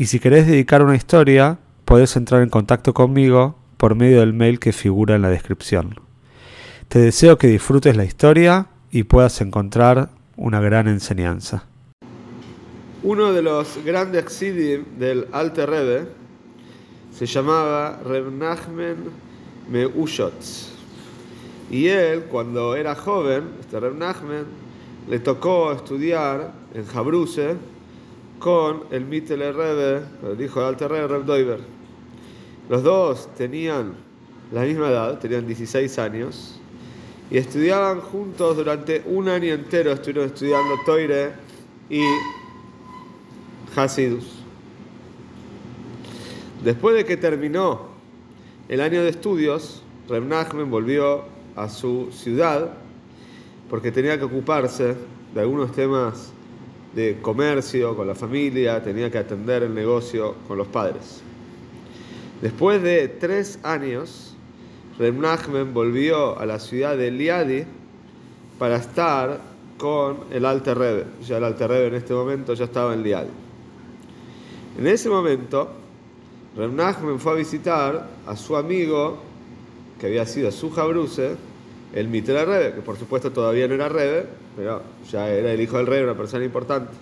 y si querés dedicar una historia, podés entrar en contacto conmigo por medio del mail que figura en la descripción. Te deseo que disfrutes la historia y puedas encontrar una gran enseñanza. Uno de los grandes Xidim del Alte Rebbe se llamaba Reb Nachmen Meushotz. Y él, cuando era joven, este Reb Nachmen, le tocó estudiar en Jabruse con el Mittel Rebbe, el hijo del Alte Rebbe, Reb Doiber. Los dos tenían la misma edad, tenían 16 años, y estudiaban juntos durante un año entero, estuvieron estudiando Toire y Hasidus. Después de que terminó el año de estudios, Reb Nachman volvió a su ciudad porque tenía que ocuparse de algunos temas de comercio con la familia, tenía que atender el negocio con los padres. Después de tres años, Reb Nachman volvió a la ciudad de Liadi para estar con el Alte Rebbe. Ya el Alte Rebbe en este momento ya estaba en Liadi. En ese momento, Reb Nachman fue a visitar a su amigo, que había sido su jabruse, el Mitre Rebbe, que por supuesto todavía no era Rebbe, pero ya era el hijo del rey, una persona importante.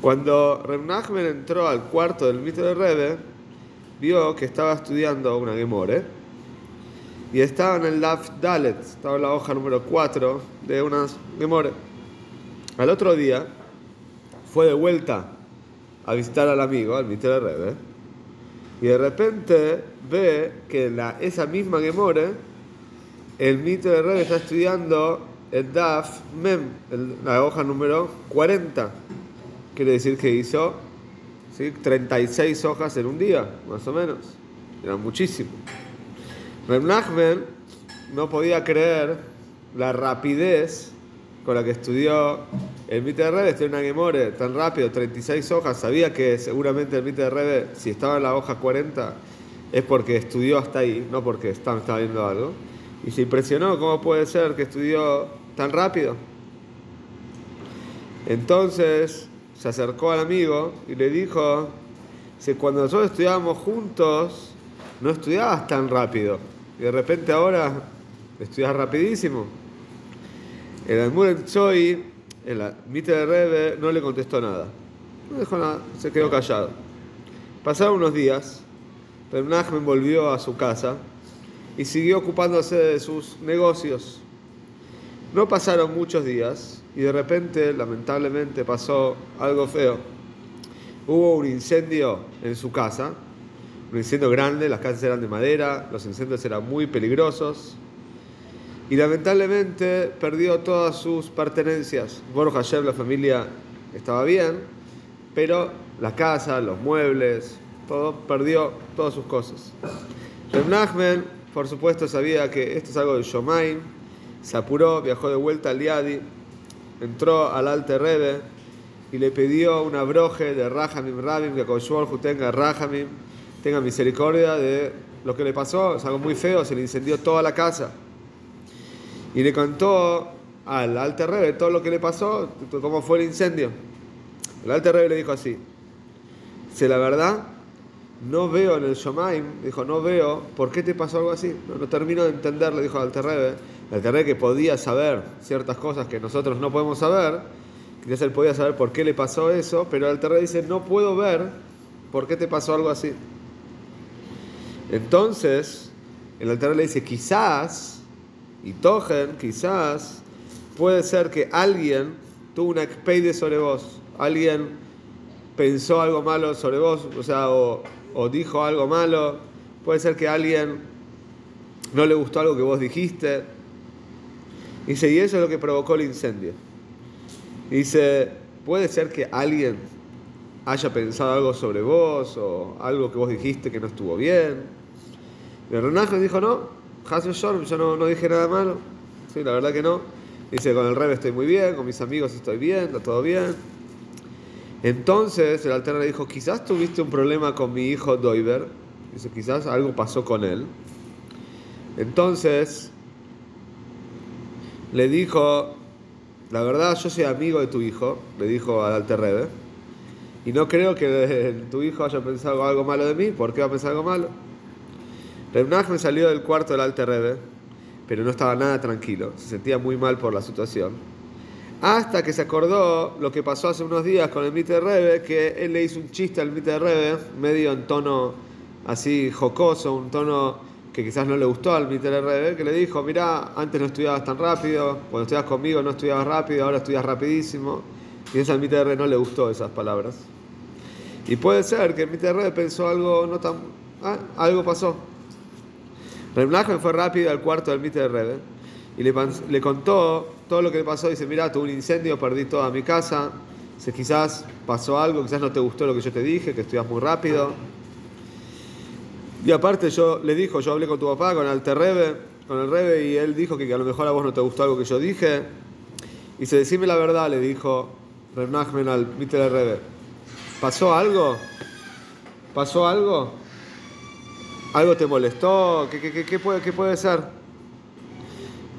Cuando Reb Nachman entró al cuarto del Mitre Rebbe, vio que estaba estudiando una Gemore y estaba en el Laf Dalet, estaba en la hoja número 4 de una Gemore. Al otro día fue de vuelta a visitar al amigo, al Mitre Rebbe, y de repente ve que la, esa misma Gemore, el Mitre Rebbe está estudiando el DAF MEM, la hoja número 40. Quiere decir que hizo ¿sí? 36 hojas en un día, más o menos. Era muchísimo. Reb Nachman no podía creer la rapidez con la que estudió el Mite de Rebe, estudió una Gemore tan rápido, 36 hojas. Sabía que seguramente el Mite de Rebe, si estaba en la hoja 40, es porque estudió hasta ahí, no porque estaba viendo algo. Y se impresionó cómo puede ser que estudió tan rápido. Entonces se acercó al amigo y le dijo, si cuando nosotros estudiábamos juntos, no estudiabas tan rápido. Y de repente ahora estudias rapidísimo. El Almur Choi, el Mite de Rebe, no le contestó nada. No dijo nada, se quedó callado. Pasaron unos días, pero volvió a su casa y siguió ocupándose de sus negocios. No pasaron muchos días y de repente, lamentablemente, pasó algo feo. Hubo un incendio en su casa, un incendio grande, las casas eran de madera, los incendios eran muy peligrosos y lamentablemente perdió todas sus pertenencias. Bueno, Hashem, la familia estaba bien, pero la casa, los muebles, todo perdió todas sus cosas. Reb por supuesto, sabía que esto es algo de Shomain, se apuró, viajó de vuelta al Liadi, entró al Alte Rebe y le pidió una broje de Rahamim Rabim, que Koshuolju tenga Rahamim, tenga misericordia de lo que le pasó, es algo muy feo, se le incendió toda la casa. Y le contó al Alte Rebe todo lo que le pasó, cómo fue el incendio. El Alte Rebe le dijo así, si la verdad, no veo en el Shomaim, dijo, no veo. Por qué te pasó algo así, no, no termino de entender, le dijo al Alte Rebe, el Rebe que podía saber ciertas cosas que nosotros no podemos saber, quizás él podía saber por qué le pasó eso, pero el Rebe dice, no puedo ver por qué te pasó algo así. Entonces, el Rebe le dice, quizás, y Togen, quizás, puede ser que alguien tuvo una expeide sobre vos, alguien pensó algo malo sobre vos, o sea, o, o dijo algo malo, puede ser que alguien no le gustó algo que vos dijiste, Dice, y eso es lo que provocó el incendio. Dice, puede ser que alguien haya pensado algo sobre vos o algo que vos dijiste que no estuvo bien. Y Renachman dijo, no, Hasbe Shalom, yo no, no dije nada malo. Sí, la verdad que no. Dice, con el Rebe estoy muy bien, con mis amigos estoy bien, está todo bien. Entonces el Alter le dijo, quizás tuviste un problema con mi hijo Doiver. Dice, quizás algo pasó con él. Entonces le dijo, la verdad yo soy amigo de tu hijo, le dijo al Alter Rebbe, y no creo que tu hijo haya pensado algo malo de mí, ¿por qué va a pensar algo malo? Reb me salió del cuarto del Alter Rebbe, pero no estaba nada tranquilo, se sentía muy mal por la situación. Hasta que se acordó lo que pasó hace unos días con el Mite Rebe, que él le hizo un chiste al Mite Rebe, medio en tono así jocoso, un tono que quizás no le gustó al Mite Rebe, que le dijo, mira, antes no estudiabas tan rápido, cuando estudiabas conmigo no estudiabas rápido, ahora estudias rapidísimo. Y al Mite Rebe no le gustó esas palabras. Y puede ser que el Mite Rebe pensó algo no tan... Ah, algo pasó. Reb fue rápido al cuarto del Mite Rebe y le contó todo lo que le pasó. Dice, mira, tuve un incendio, perdí toda mi casa. Dice, quizás pasó algo, quizás no te gustó lo que yo te dije, que estudias muy rápido. Y aparte yo le dijo, yo hablé con tu papá, con el Rebe, con el Rebe, y él dijo que, a lo mejor a vos no te gustó algo que yo dije. Y dice, decime la verdad, le dijo Reb al Mitter Rebe. ¿Pasó algo? ¿Pasó algo? ¿Algo te molestó? ¿Qué, qué, qué, puede, qué puede ser?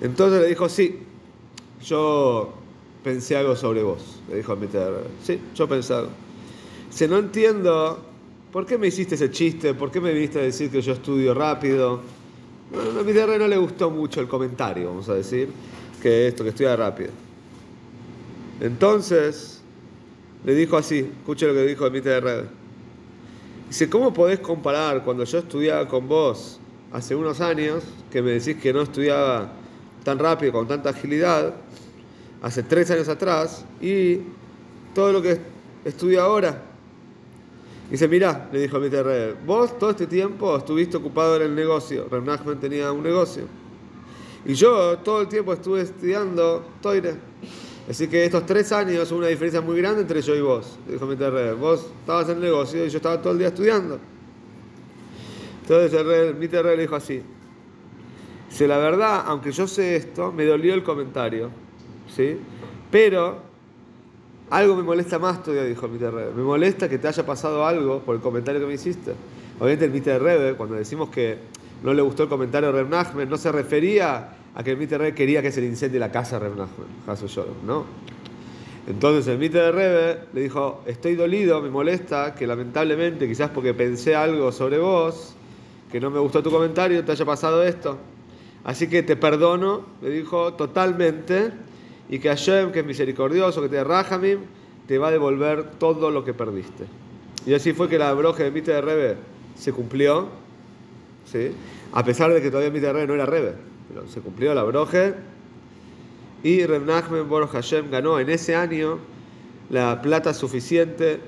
Entonces le dijo, sí, yo pensé algo sobre vos, le dijo a Mitter. Sí, yo pensé algo. Si no entiendo, ¿por qué me hiciste ese chiste? ¿Por qué me viniste a decir que yo estudio rápido? a Mitter no le gustó mucho el comentario, vamos a decir, que esto, que estudia rápido. Entonces, le dijo así, escuche lo que dijo Mitter Dice, ¿cómo podés comparar cuando yo estudiaba con vos hace unos años, que me decís que no estudiaba tan rápido, con tanta agilidad, hace tres años atrás, y todo lo que estudio ahora. Dice, mira, le dijo a mi vos todo este tiempo estuviste ocupado en el negocio. Reb tenía un negocio. Y yo todo el tiempo estuve estudiando Toire. Así que estos tres años son una diferencia muy grande entre yo y vos. Dijo mi Vos estabas en el negocio y yo estaba todo el día estudiando. Entonces el mi le dijo así. Si la verdad, aunque yo sé esto, me dolió el comentario, ¿sí? Pero algo me molesta más todavía, dijo el Rebe. Me molesta que te haya pasado algo por el comentario que me hiciste. Obviamente el Mite Rebe, cuando decimos que no le gustó el comentario de Reb Nachman, no se refería a que el Mite Rebe quería que se le incendie la casa a Reb Nachman, ¿no? Entonces el de Rebe le dijo, estoy dolido, me molesta que lamentablemente, quizás porque pensé algo sobre vos, que no me gustó tu comentario, te haya pasado esto. Así que te perdono, le dijo totalmente, y que Hashem, que es misericordioso, que te Rahamim, te va a devolver todo lo que perdiste. Y así fue que la broje de Mite de Rebe se cumplió, ¿sí? a pesar de que todavía Mite de Rebe no era Rebe, pero se cumplió la broje. Y Reb Nachmen Boroch Hashem ganó en ese año la plata suficiente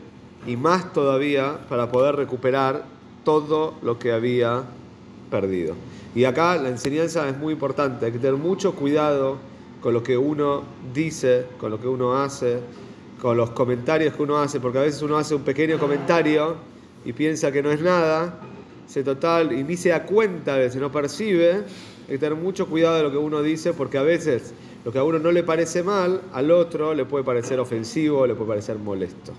y más todavía para poder recuperar todo lo que había perdido. Y acá la enseñanza es muy importante, hay que tener mucho cuidado con lo que uno dice, con lo que uno hace, con los comentarios que uno hace, porque a veces uno hace un pequeño comentario y piensa que no es nada, se total y ni se da cuenta, a veces no percibe, hay que tener mucho cuidado de lo que uno dice, porque a veces lo que a uno no le parece mal, al otro le puede parecer ofensivo, le puede parecer molesto.